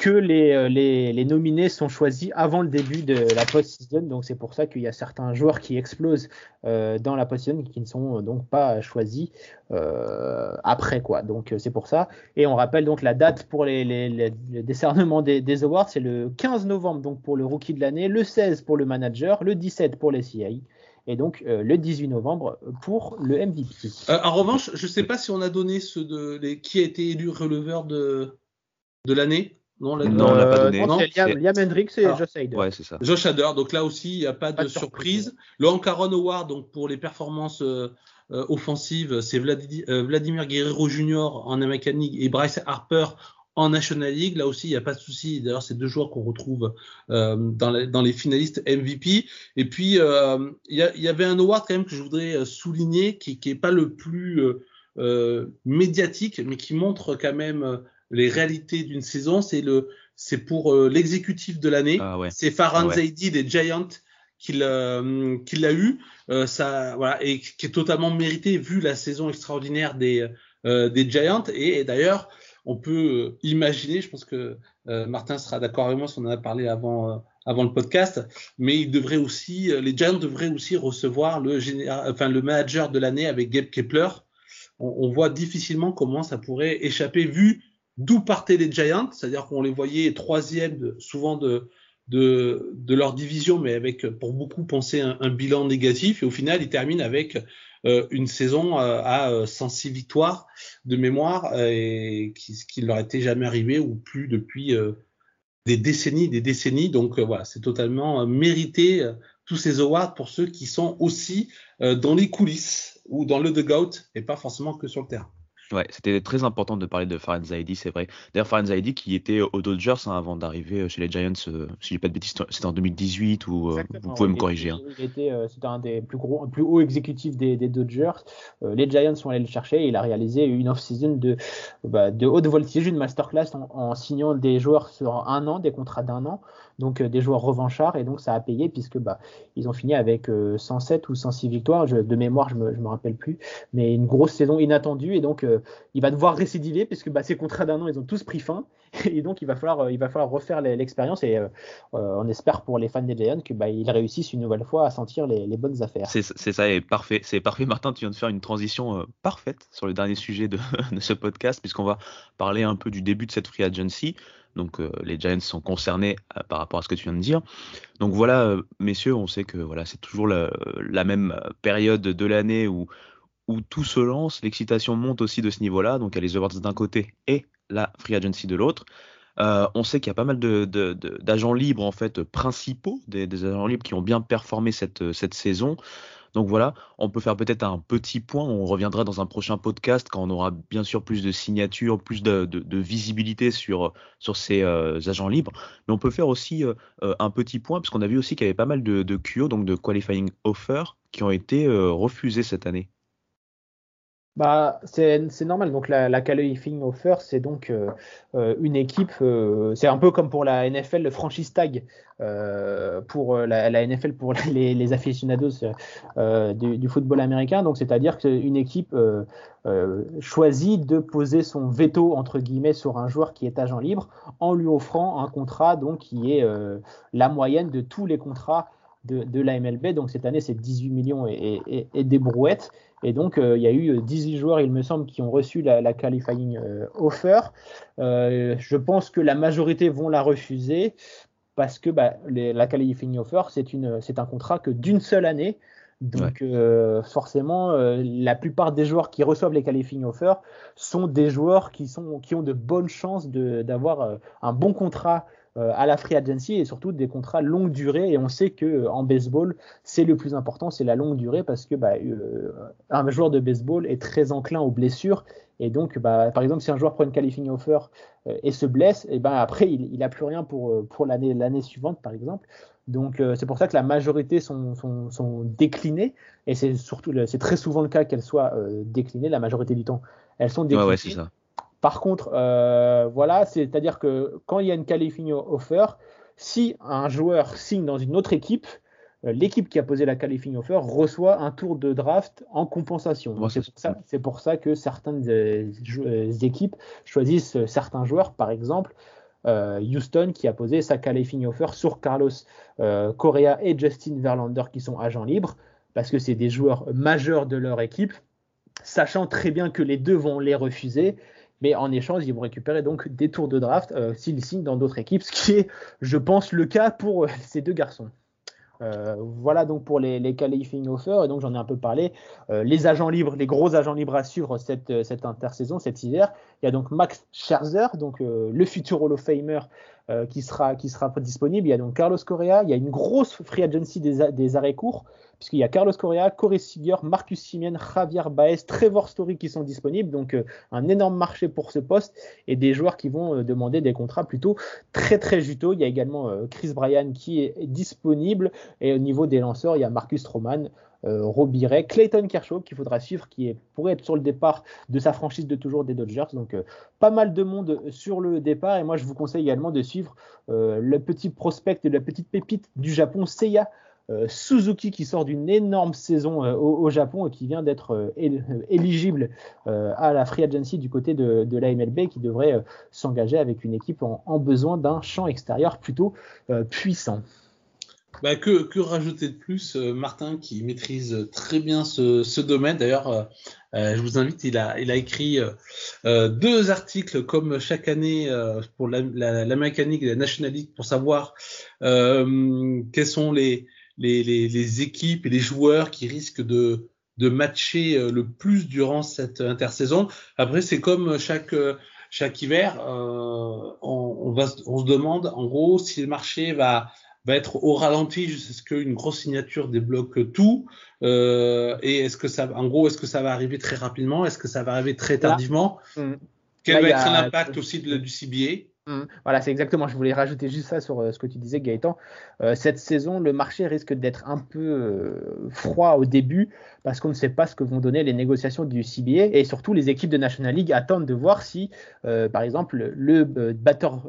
que les, euh, les, nominés sont choisis avant le début de la post-season. Donc c'est pour ça qu'il y a certains joueurs qui explosent euh, dans la post-season qui ne sont donc pas choisis euh, après. quoi. Donc c'est pour ça. Et on rappelle donc la date pour les décernements des, des awards, c'est le 15 novembre donc pour le rookie de l'année, le 16 pour le manager, le 17 pour les CI et donc euh, le 18 novembre pour le MVP. Euh, en revanche, je ne sais pas si on a donné ce de les, qui a été élu releveur de, de l'année. Non, on l'a pas donné. Non, Liam, Liam Hendricks et ah. Josh Hader. Ouais, c'est ça. Josh Hader. Donc là aussi, il n'y a pas, de, surprise. Le Hankaron Award, donc pour les performances euh, offensives, c'est Vladimir Guerrero Jr. en American League et Bryce Harper en National League, là aussi, il n'y a pas de souci. D'ailleurs, c'est deux joueurs qu'on retrouve euh, dans, les, dans, les, finalistes MVP. Et puis, euh, il y, y, avait un award quand même que je voudrais euh, souligner, qui n'est pas le plus euh, médiatique, mais qui montre quand même les réalités d'une saison. C'est le, c'est pour l'exécutif de l'année. Ah ouais. C'est Farhan ah Zaidi des Giants qui l'a eu. ça, voilà, et qui est totalement mérité vu la saison extraordinaire des, des Giants. Et, et d'ailleurs, on peut euh, imaginer, je pense que euh, Martin sera d'accord avec moi si on en a parlé avant, euh, avant le podcast, mais il devrait aussi, les Giants devraient aussi recevoir le, manager de l'année avec Gabe Kepler. On, voit difficilement comment ça pourrait échapper vu d'où partaient les Giants, c'est-à-dire qu'on les voyait troisième souvent de, leur division, mais avec pour beaucoup penser un, un, bilan négatif. Et au final, ils terminent avec une saison euh, à 106 euh, victoires de mémoire, et qui, ce qui leur était jamais arrivé ou plus depuis des décennies, des décennies. Donc voilà, c'est totalement mérité tous ces awards pour ceux qui sont aussi dans les coulisses ou dans le dugout et pas forcément que sur le terrain. Ouais, c'était très important de parler de Farhan Zaidi, c'est vrai. D'ailleurs, Farhan Zaidi qui était aux Dodgers hein, avant d'arriver chez les Giants, euh, si je dis pas de bêtises, c'était en 2018 ou euh, vous pouvez me corriger. Hein. Euh, c'était un des plus gros, plus hauts exécutifs des, des Dodgers. les Giants sont allés le chercher. Et il a réalisé une off-season de, bah, de haute voltige, une masterclass en, en, signant des joueurs sur un an, des contrats d'un an donc euh, des joueurs revanchards, et donc ça a payé puisque bah, ils ont fini avec 107 euh, ou 106 victoires, de mémoire je me, me rappelle plus, mais une grosse saison inattendue, et donc euh, il va devoir récidiver puisque bah, ces contrats d'un an ils ont tous pris fin, et donc il va falloir, falloir refaire l'expérience, et on espère pour les fans des Giants que bah, réussissent une nouvelle fois à sentir les, bonnes affaires. C'est ça, et parfait, c'est parfait Martin, tu viens de faire une transition parfaite sur le dernier sujet de, ce podcast, puisqu'on va parler un peu du début de cette free agency. Donc euh, les Giants sont concernés euh, par rapport à ce que tu viens de dire. Donc voilà, euh, messieurs, on sait que voilà, c'est toujours la, même période de l'année où, où tout se lance, l'excitation monte aussi de ce niveau-là. Donc il y a les awards d'un côté et la free agency de l'autre. on sait qu'il y a pas mal d'agents libres en fait principaux, des, agents libres qui ont bien performé cette, saison. Donc voilà, on peut faire peut-être un petit point, on reviendra dans un prochain podcast quand on aura bien sûr plus de signatures, plus de, visibilité sur, ces euh, agents libres. Mais on peut faire aussi euh, euh, un petit point, parce qu'on a vu aussi qu'il y avait pas mal de, QO, donc de qualifying offers, qui ont été refusés cette année. Bah, c'est normal. Donc la, la qualifying offer, c'est donc euh, euh, une équipe. Euh, c'est un peu comme pour la NFL, le franchise tag pour la, NFL pour les, les aficionados du, du, football américain. Donc c'est-à-dire qu'une équipe choisit de poser son veto entre guillemets sur un joueur qui est agent libre en lui offrant un contrat donc qui est la moyenne de tous les contrats de, de la MLB. Donc cette année, c'est 18 millions et, et des brouettes. Et donc, euh, il y a eu 18 euh, joueurs, il me semble, qui ont reçu la, qualifying euh, offer. je pense que la majorité vont la refuser parce que bah, la qualifying offer, c'est un contrat que d'une seule année. Donc forcément, la plupart des joueurs qui reçoivent les qualifying offers sont des joueurs qui, sont, qui ont de bonnes chances d'avoir un bon contrat à la free agency et surtout des contrats longue durée. Et on sait que euh, en baseball, c'est le plus important, c'est la longue durée parce que bah, euh, un joueur de baseball est très enclin aux blessures. Et donc, bah, par exemple, si un joueur prend une qualifying offer et se blesse, et ben après, il n'a plus rien pour, pour l'année suivante, par exemple. Donc, c'est pour ça que la majorité sont, sont, sont déclinées. Et c'est surtout, c'est très souvent le cas qu'elles soient déclinées, la majorité du temps. Elles sont déclinées. Ouais, ouais, c'est ça. Par contre, euh, voilà, c'est-à-dire que quand il y a une qualifying offer, si un joueur signe dans une autre équipe, euh, l'équipe qui a posé la qualifying offer reçoit un tour de draft en compensation. c'est pour, ça que certaines euh, équipes choisissent certains joueurs, par exemple. Houston qui a posé sa qualifying offer sur Carlos Correa et Justin Verlander qui sont agents libres parce que c'est des joueurs majeurs de leur équipe, sachant très bien que les deux vont les refuser mais en échange, ils vont récupérer donc des tours de draft euh, s'ils signent dans d'autres équipes, ce qui est, je pense, le cas pour euh, ces deux garçons. Euh, voilà donc pour les, les qualifying offers, et donc j'en ai un peu parlé. les agents libres, les gros agents libres à suivre cette, cette intersaison, cet hiver. Il y a donc Max Scherzer, donc le futur Hall of Famer qui, sera, qui sera disponible. Il y a donc Carlos Correa, il y a une grosse free agency des, des arrêts courts puisqu'il y a Carlos Correa, Corey Seager, Marcus Simien, Javier Baez, Trevor Story qui sont disponibles. Donc euh, un énorme marché pour ce poste et des joueurs qui vont euh, demander des contrats plutôt très très juteux. Il y a également euh, Chris Bryan qui est disponible et au niveau des lanceurs, il y a Marcus Stroman. Robbie Ray, Clayton Kershaw qu'il faudra suivre, qui pourrait être sur le départ de sa franchise de toujours des Dodgers. Donc pas mal de monde sur le départ et moi je vous conseille également de suivre le petit prospect et la petite pépite du Japon, Seiya euh, Suzuki qui sort d'une énorme saison euh, au, Japon et qui vient d'être euh, éligible à la free agency du côté de, de la qui devrait s'engager avec une équipe en, besoin d'un champ extérieur plutôt puissant. Bah, que, que, rajouter de plus Martin qui maîtrise très bien ce, ce domaine. D'ailleurs, je vous invite, il a, il a écrit deux articles comme chaque année pour la, la, la mécanique et la National League pour savoir quels sont les, les, les, les, équipes et les joueurs qui risquent de, de matcher euh, le plus durant cette intersaison. Après, c'est comme chaque chaque hiver, euh, on, va, on se demande en gros si le marché va va être au ralenti jusqu'à ce qu'une grosse signature débloque tout. Euh, Et est-ce que ça, en gros, est-ce que ça va arriver très rapidement? Est-ce que ça va arriver très tardivement? Mm. Quel Là, va être l'impact aussi de, du CBA Mm. Voilà, c'est exactement. Je voulais rajouter juste ça sur euh, ce que tu disais, Gaëtan. Euh, cette saison, le marché risque d'être un peu euh, froid au début parce qu'on ne sait pas ce que vont donner les négociations du CBA et surtout les équipes de National League attendent de voir si, par exemple, le batteur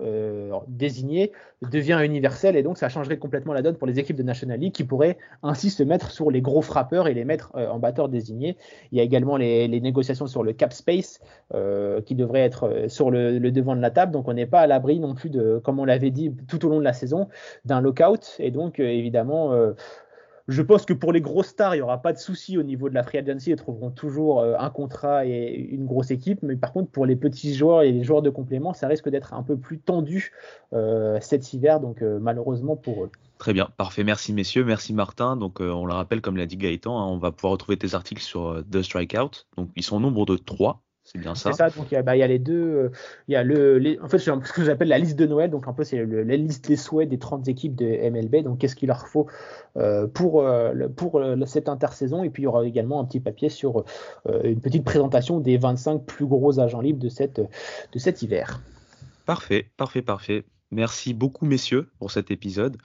désigné devient universel et donc ça changerait complètement la donne pour les équipes de National League qui pourraient ainsi se mettre sur les gros frappeurs et les mettre en batteur désigné. Il y a également les, négociations sur le cap space qui devraient être sur le, devant de la table. Donc on n'est pas l'abri non plus de, comme on l'avait dit tout au long de la saison, d'un lockout. Et donc euh, évidemment, euh, je pense que pour les grosses stars, il n'y aura pas de souci au niveau de la free agency. Ils trouveront toujours euh, un contrat et une grosse équipe. Mais par contre, pour les petits joueurs et les joueurs de complément, ça risque d'être un peu plus tendu cet hiver. Donc malheureusement pour eux. Très bien, parfait. Merci messieurs, merci Martin. Donc on le rappelle, comme l'a dit Gaëtan, hein, on va pouvoir retrouver tes articles sur euh, The Strikeout. Donc ils sont au nombre de trois, c'est bien ça. C'est ça, donc il y, a, bah, il y a les deux. euh, Il y a le, les- en fait, c'est ce que j'appelle la liste de Noël. Donc, un peu, c'est la liste des souhaits des 30 équipes de MLB. Donc, qu'est-ce qu'il leur faut euh, pour, euh, pour cette intersaison. Et puis, il y aura également un petit papier sur euh, une petite présentation des 25 plus gros agents libres de, cette, de cet hiver. Parfait, parfait, parfait. Merci beaucoup, messieurs, pour cet épisode.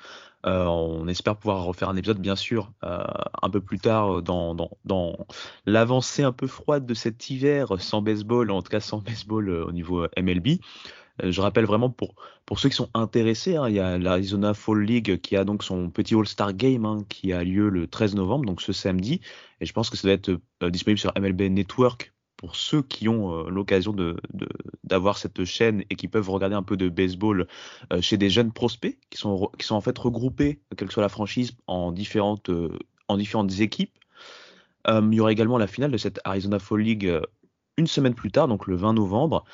Euh, on espère pouvoir refaire un épisode, bien sûr, euh, un peu plus tard dans, dans, l'avancée un peu froide de cet hiver sans baseball, en tout cas sans baseball euh, au niveau euh, MLB. Euh, je rappelle vraiment pour, pour ceux qui sont intéressés, hein, il y a l'Arizona Fall League qui a donc son petit All-Star Game hein, qui a lieu le 13 novembre, donc ce samedi. Et je pense que ça doit être euh, disponible sur MLB Network pour ceux qui ont euh, l'occasion d'avoir cette chaîne et qui peuvent regarder un peu de baseball euh, chez des jeunes prospects qui sont, en fait regroupés, quelle que soit la franchise, en différentes, euh, équipes. Il y aura également la finale de cette Arizona Fall League une semaine plus tard, donc le 20 novembre.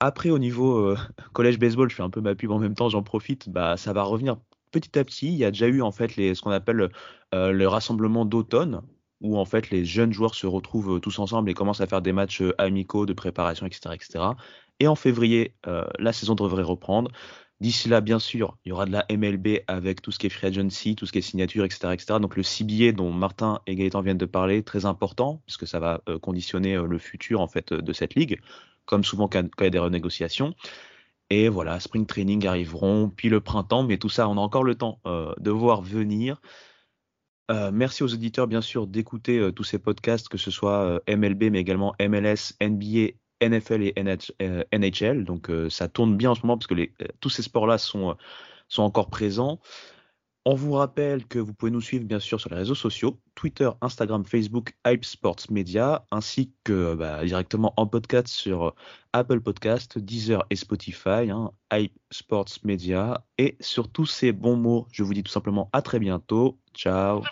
Après, au niveau euh, collège baseball, je fais un peu ma pub en même temps, j'en profite, bah, ça va revenir petit à petit. Il y a déjà eu en fait ce qu'on appelle euh, le rassemblement d'automne, où en fait les jeunes joueurs se retrouvent euh, tous ensemble et commencent à faire des matchs euh, amicaux de préparation, etc., etc. Et en février, euh, la saison devrait reprendre. D'ici là, bien sûr, il y aura de la MLB avec tout ce qui est free agency, tout ce qui est signature, etc., etc. Donc le CBA dont Martin et Gaëtan viennent de parler, très important, puisque ça va conditionner le futur en fait de cette ligue, comme souvent quand il y a des renégociations. Et voilà, spring training arriveront, puis le printemps, mais tout ça, on a encore le temps de voir venir. Euh, merci aux auditeurs, bien sûr, d'écouter euh, tous ces podcasts, que ce soit euh, MLB, mais également MLS, NBA, NFL et NH NHL. Donc, ça tourne bien en ce moment parce que tous ces sports-là sont encore présents. On vous rappelle que vous pouvez nous suivre, bien sûr, sur les réseaux sociaux Twitter, Instagram, Facebook, Hype Sports Media, ainsi que bah, directement en podcast sur euh, Apple Podcast, Deezer et Spotify, hein, Hype Sports Media. Et sur tous ces bons mots, je vous dis tout simplement à très bientôt. Ciao.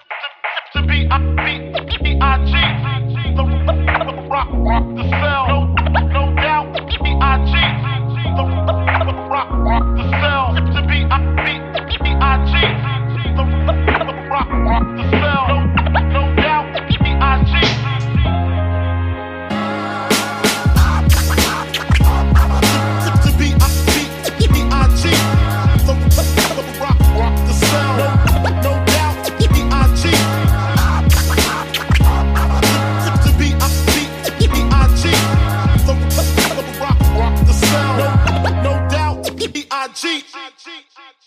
cheat. I cheat.